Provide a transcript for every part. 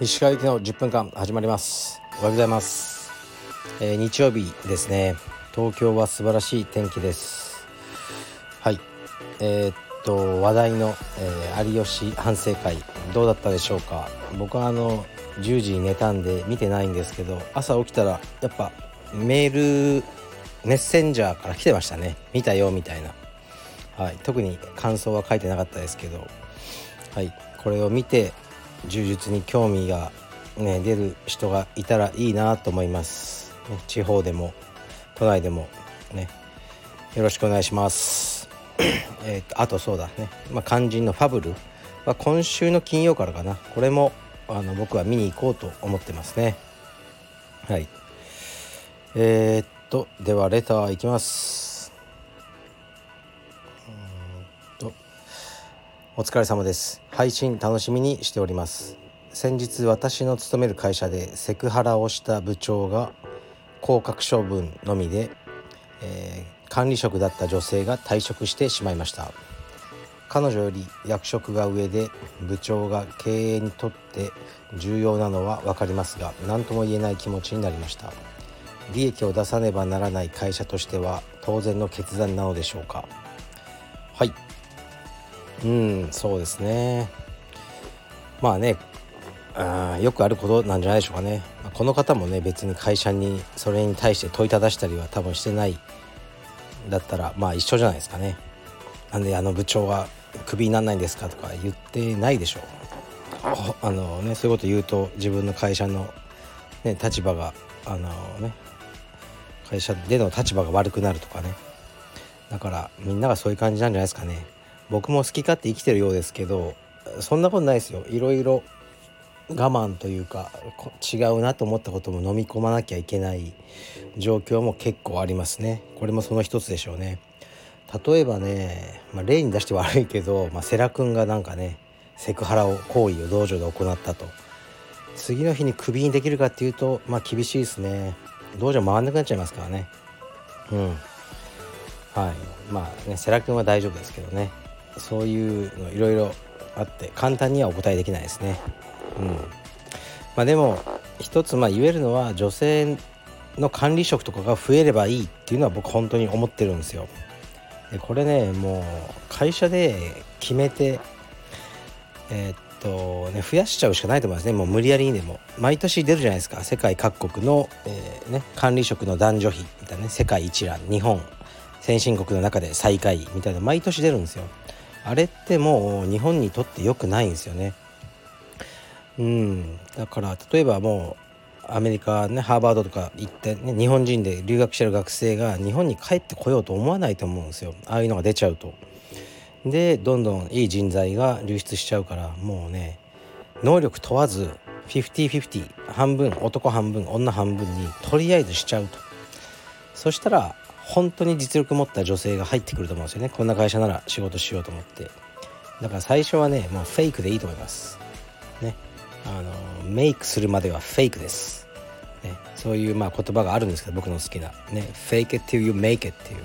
石川行きの10分間始まります。おはようございます、えー、日曜日ですね。東京は素晴らしい天気です。はい。えー、っと話題の、えー、有吉反省会どうだったでしょうか。僕はあの10時に寝たんで見てないんですけど朝起きたらやっぱメールメッセンジャーから来てましたね。見たよみたいな、はい、特に感想は書いてなかったですけど、はい、これを見て柔術に興味が、ね、出る人がいたらいいなと思います、ね、地方でも都内でもね。よろしくお願いします。えとあとそうだね、まあ、肝心のファブル。は今週の金曜からかな。これもあの僕は見に行こうと思ってますね。はい。えー、っとではレターいきます。お疲れ様です。配信楽しみにしております。先日私の勤める会社でセクハラをした部長が降格処分のみで、えー、管理職だった女性が退職してしまいました。彼女より役職が上で部長が経営にとって重要なのは分かりますが何とも言えない気持ちになりました。利益を出さねばならない会社としては当然の決断なのでしょうか。はい。うんそうですね。まあねあよくあることなんじゃないでしょうかね。この方もね別に会社にそれに対して問いただしたりは多分してないだったらまあ一緒じゃないですかね。なんであの部長はクビにならないんですかとか言ってないでしょう。あのねそういうこと言うと自分の会社の、ね、立場があのね会社での立場が悪くなるとかね。だからみんながそういう感じなんじゃないですかね。僕も好き勝手生きてるようですけどそんなことないですよ。いろいろ我慢というか違うなと思ったことも飲み込まなきゃいけない状況も結構ありますね。これもその一つでしょうね。例えばね、まあ、例に出して悪いけど、まあ、世良君がなんかねセクハラを行為を道場で行ったと。次の日にクビにできるかっていうとまあ厳しいですね。道場回んなくなっちゃいますからね。うん。はい。まあね世良君は大丈夫ですけどね。そういうのいろいろあって簡単にはお答えできないですね。うん。まあでも一つまあ言えるのは女性の管理職とかが増えればいいっていうのは僕本当に思ってるんですよ。でこれねもう会社で決めてえー、っとね増やしちゃうしかないと思いますね。もう無理やりにでも。毎年出るじゃないですか。世界各国の、えー、ね、管理職の男女比みたいなね。世界一覧。日本。先進国の中で最下位みたいな。毎年出るんですよ。あれってもう日本にとって良くないんですよね。うん。だから例えばもうアメリカねハーバードとか行って、ね、日本人で留学してる学生が日本に帰ってこようと思わないと思うんですよ。ああいうのが出ちゃうと。でどんどんいい人材が流出しちゃうからもうね能力問わず50-50半分男半分女半分にとりあえずしちゃうと。そしたら本当に実力持った女性が入ってくると思うんですよね。こんな会社なら仕事しようと思って。だから最初はねもうフェイクでいいと思います。ね。あのメイクするまではフェイクです、ね、そういうまあ言葉があるんですけど僕の好きな。ね。fake it till you make it っていう。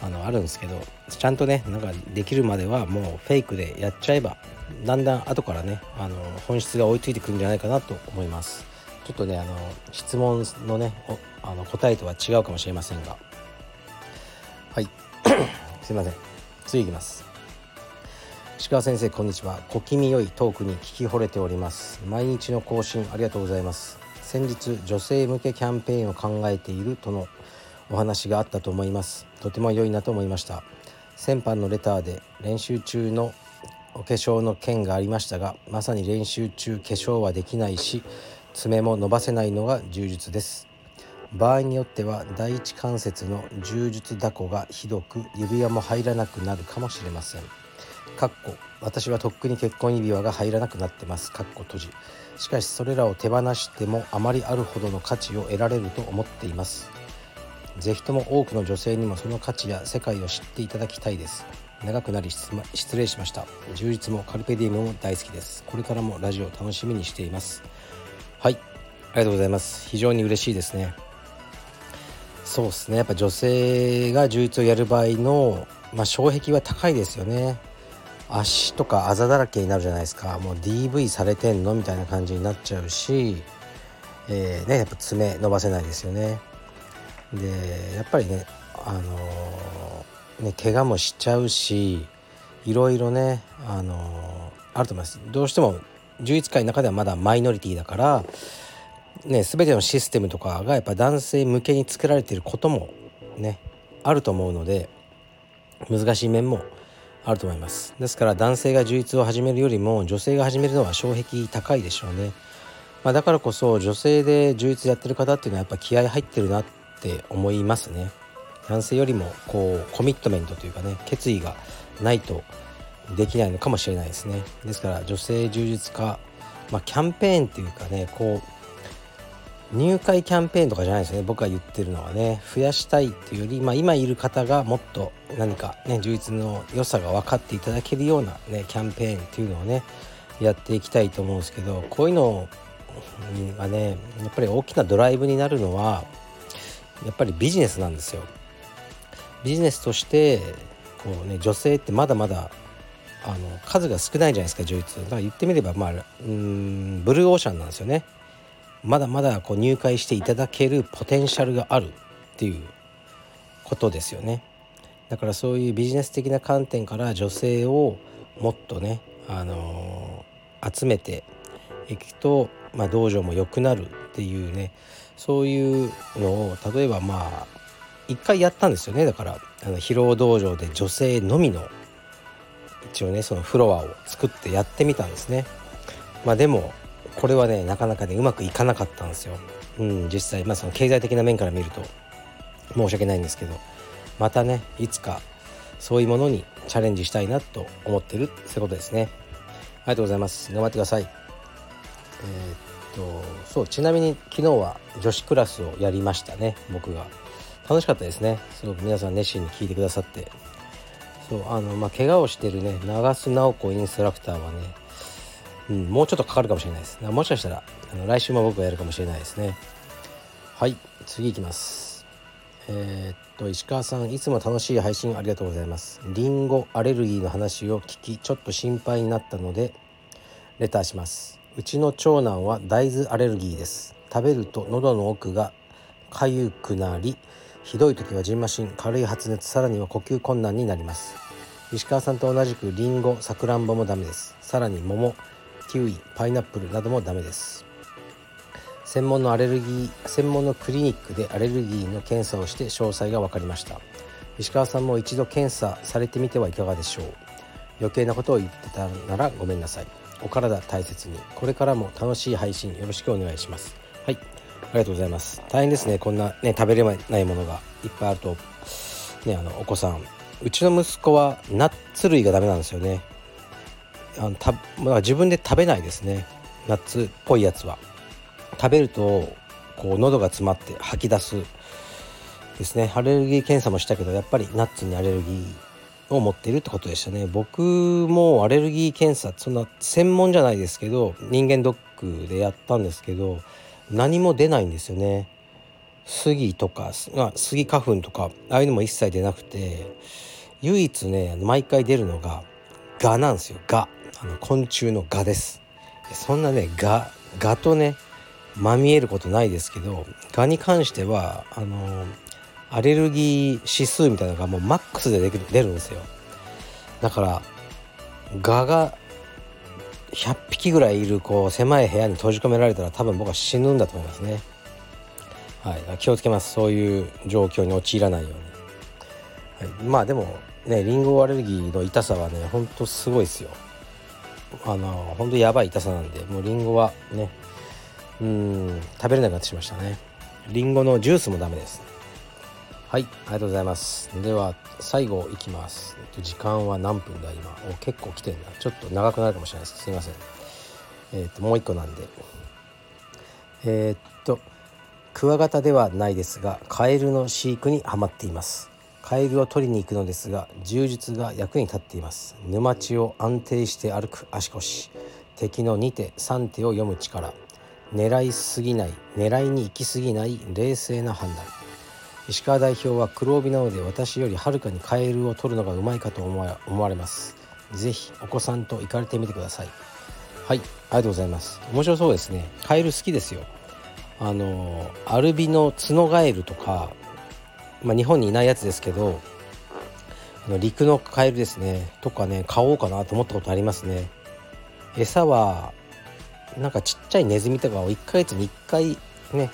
あのあるんですけどちゃんとねなんかできるまではもうフェイクでやっちゃえばだんだん後からねあの本質が追いついてくるんじゃないかなと思います。ちょっとねあの質問のねあの答えとは違うかもしれませんが。はい。すいません。次いきます。石川先生こんにちは。小気味良いトークに聞き惚れております。毎日の更新ありがとうございます。先日女性向けキャンペーンを考えているとのお話があったと思います。とても良いなと思いました。先般のレターで練習中のお化粧の件がありましたがまさに練習中化粧はできないし爪も伸ばせないのが柔術です。場合によっては第一関節の柔術打鼓がひどく指輪も入らなくなるかもしれません。かっこ私はとっくに結婚指輪が入らなくなってます。かっこ閉じ。しかしそれらを手放してもあまりあるほどの価値を得られると思っています。ぜひとも多くの女性にもその価値や世界を知っていただきたいです。長くなり失礼しました。充実もカルペディウムも大好きです。これからもラジオ楽しみにしています。はい。ありがとうございます。非常に嬉しいですね。そうですね。やっぱ女性が充実をやる場合のまあ、障壁は高いですよね。足とかあざだらけになるじゃないですか。もう DV されてんのみたいな感じになっちゃうし、えー、ね、やっぱ爪伸ばせないですよね。でやっぱりねあのー、ね怪我もしちゃうしいろいろねあのー、あると思います。どうしても充実会の中ではまだマイノリティだからね全てのシステムとかがやっぱ男性向けに作られていることもねあると思うので難しい面もあると思います。ですから男性が充実を始めるよりも女性が始めるのは障壁高いでしょうね、まあ、だからこそ女性で充実やってる方っていうのはやっぱ気合入ってるなって思いますね。男性よりもこうコミットメントというかね決意がないとできないのかもしれないですね。ですから女性充実化、まあ、キャンペーンっていうかねこう入会キャンペーンとかじゃないですね。僕が言ってるのはね。増やしたいっていうより、まあ、今いる方がもっと何かね充実の良さが分かっていただけるようなねキャンペーンっていうのをねやっていきたいと思うんですけどこういうのがねやっぱり大きなドライブになるのはやっぱりビジネスなんですよ。ビジネスとしてこう、ね、女性ってまだまだあの数が少ないじゃないですか充実。だから言ってみればまあうんブルーオーシャンなんですよね。まだまだこう入会していただけるポテンシャルがあるっていうことですよね。だからそういうビジネス的な観点から女性をもっとね、あのー、集めていくと、まあ、道場も良くなるっていうね。そういうのを例えばまあ一回やったんですよね。だからあの疲労道場で女性のみの一応ねそのフロアを作ってやってみたんですね。まあでもこれはねなかなかねうまくいかなかったんですよ。うん、実際まあその経済的な面から見ると申し訳ないんですけどまたねいつかそういうものにチャレンジしたいなと思ってるそういうことですね。ありがとうございます。頑張ってください。えー、っとそうちなみに昨日は女子クラスをやりましたね僕が。楽しかったですね。すごく皆さん熱心に聞いてくださって。そうあのまあ怪我をしてるね長須直子インストラクターはねうん、もうちょっとかかるかもしれないです。もしかしたらあの来週も僕がやるかもしれないですね。はい次いきます。えー、っと石川さんいつも楽しい配信ありがとうございます。りんごアレルギーの話を聞きちょっと心配になったのでレターします。うちの長男は大豆アレルギーです。食べると喉の奥が痒くなりひどい時はじんましん軽い発熱さらには呼吸困難になります。石川さんと同じくりんごさくらんぼもダメです。さらに桃キウイパイナップルなどもダメです。専門のアレルギー専門のクリニックでアレルギーの検査をして詳細が分かりました。石川さんも一度検査されてみてはいかがでしょう。余計なことを言ってたならごめんなさい。お体大切に。これからも楽しい配信よろしくお願いします。はい。ありがとうございます。大変ですね。こんなね食べれないものがいっぱいあると。ねあのお子さん。うちの息子はナッツ類がダメなんですよね。あのた、まあ、自分で食べないですね。ナッツっぽいやつは。食べるとこう喉が詰まって吐き出すですね。アレルギー検査もしたけどやっぱりナッツにアレルギーを持っているってことでしたね。僕もアレルギー検査そんな専門じゃないですけど人間ドックでやったんですけど何も出ないんですよね。杉とか、あ、杉花粉とかああいうのも一切出なくて唯一ね毎回出るのが蛾なんですよ。蛾あの昆虫の蛾です。そんなね蛾蛾とねまみえることないですけど蛾に関してはあのアレルギー指数みたいなのがもうマックスで出るんですよ。だから蛾が100匹ぐらいいるこう狭い部屋に閉じ込められたら多分僕は死ぬんだと思いますね。はい。気をつけます。そういう状況に陥らないように、はい、まあでもねリンゴアレルギーの痛さはねほんとすごいですよ。あのほんとやばい痛さなんでもうりんごはねうん食べれなくなってしまいましたね。りんごのジュースもダメです。はいありがとうございます。では最後いきます。時間は何分だ今？お結構来てんな。ちょっと長くなるかもしれないです。すいません。えっ、ともう一個なんで。えー、っとクワガタではないですがカエルの飼育にはまっています。カエルを取りに行くのですが柔術が役に立っています。沼地を安定して歩く足腰。敵の2手3手を読む力。狙いすぎない狙いに行き過ぎない冷静な判断。石川代表は黒帯なので私よりはるかにカエルを取るのがうまいかと思われます。是非お子さんと行かれてみてください。はいありがとうございます。面白そうですね。カエル好きですよ。あのアルビノツノガエルとか、まあ、日本にいないやつですけど陸のカエルですね。とかね買おうかなと思ったことありますね。餌はなんかちっちゃいネズミとかを1ヶ月に1回ね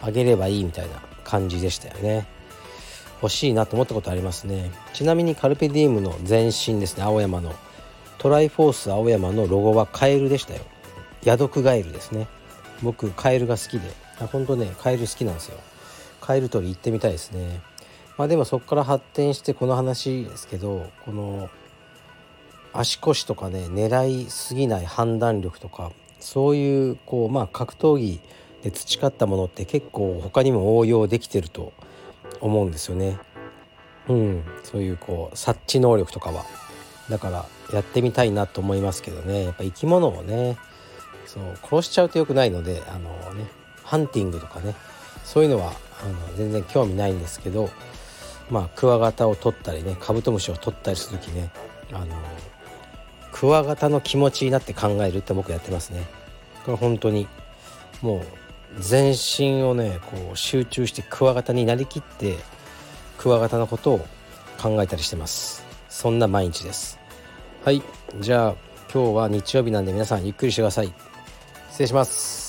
あげればいいみたいな感じでしたよね。欲しいなと思ったことありますね。ちなみにカルペディウムの前身ですね青山の。トライフォース青山のロゴはカエルでしたよ。ヤドクガエルですね。僕カエルが好きで。本当ねカエル好きなんですよ。カエル取り行ってみたいですね。まあでもそこから発展してこの話ですけどこの足腰とかね狙いすぎない判断力とかそういうこうまあ格闘技で培ったものって結構他にも応用できてると思うんですよね。うん、そういうこう察知能力とかは。だからやってみたいなと思いますけどね。やっぱ生き物をねそう殺しちゃうと良くないのであのねハンティングとかねそういうのはあの全然興味ないんですけどまあクワガタを取ったりねカブトムシを取ったりする時ねあのクワガタの気持ちになって考えるって僕やってますね。これ本当にもう全身をねこう集中してクワガタになりきってクワガタのことを考えたりしてます。そんな毎日です。はいじゃあ今日は日曜日なんで皆さんゆっくりしてください。失礼します。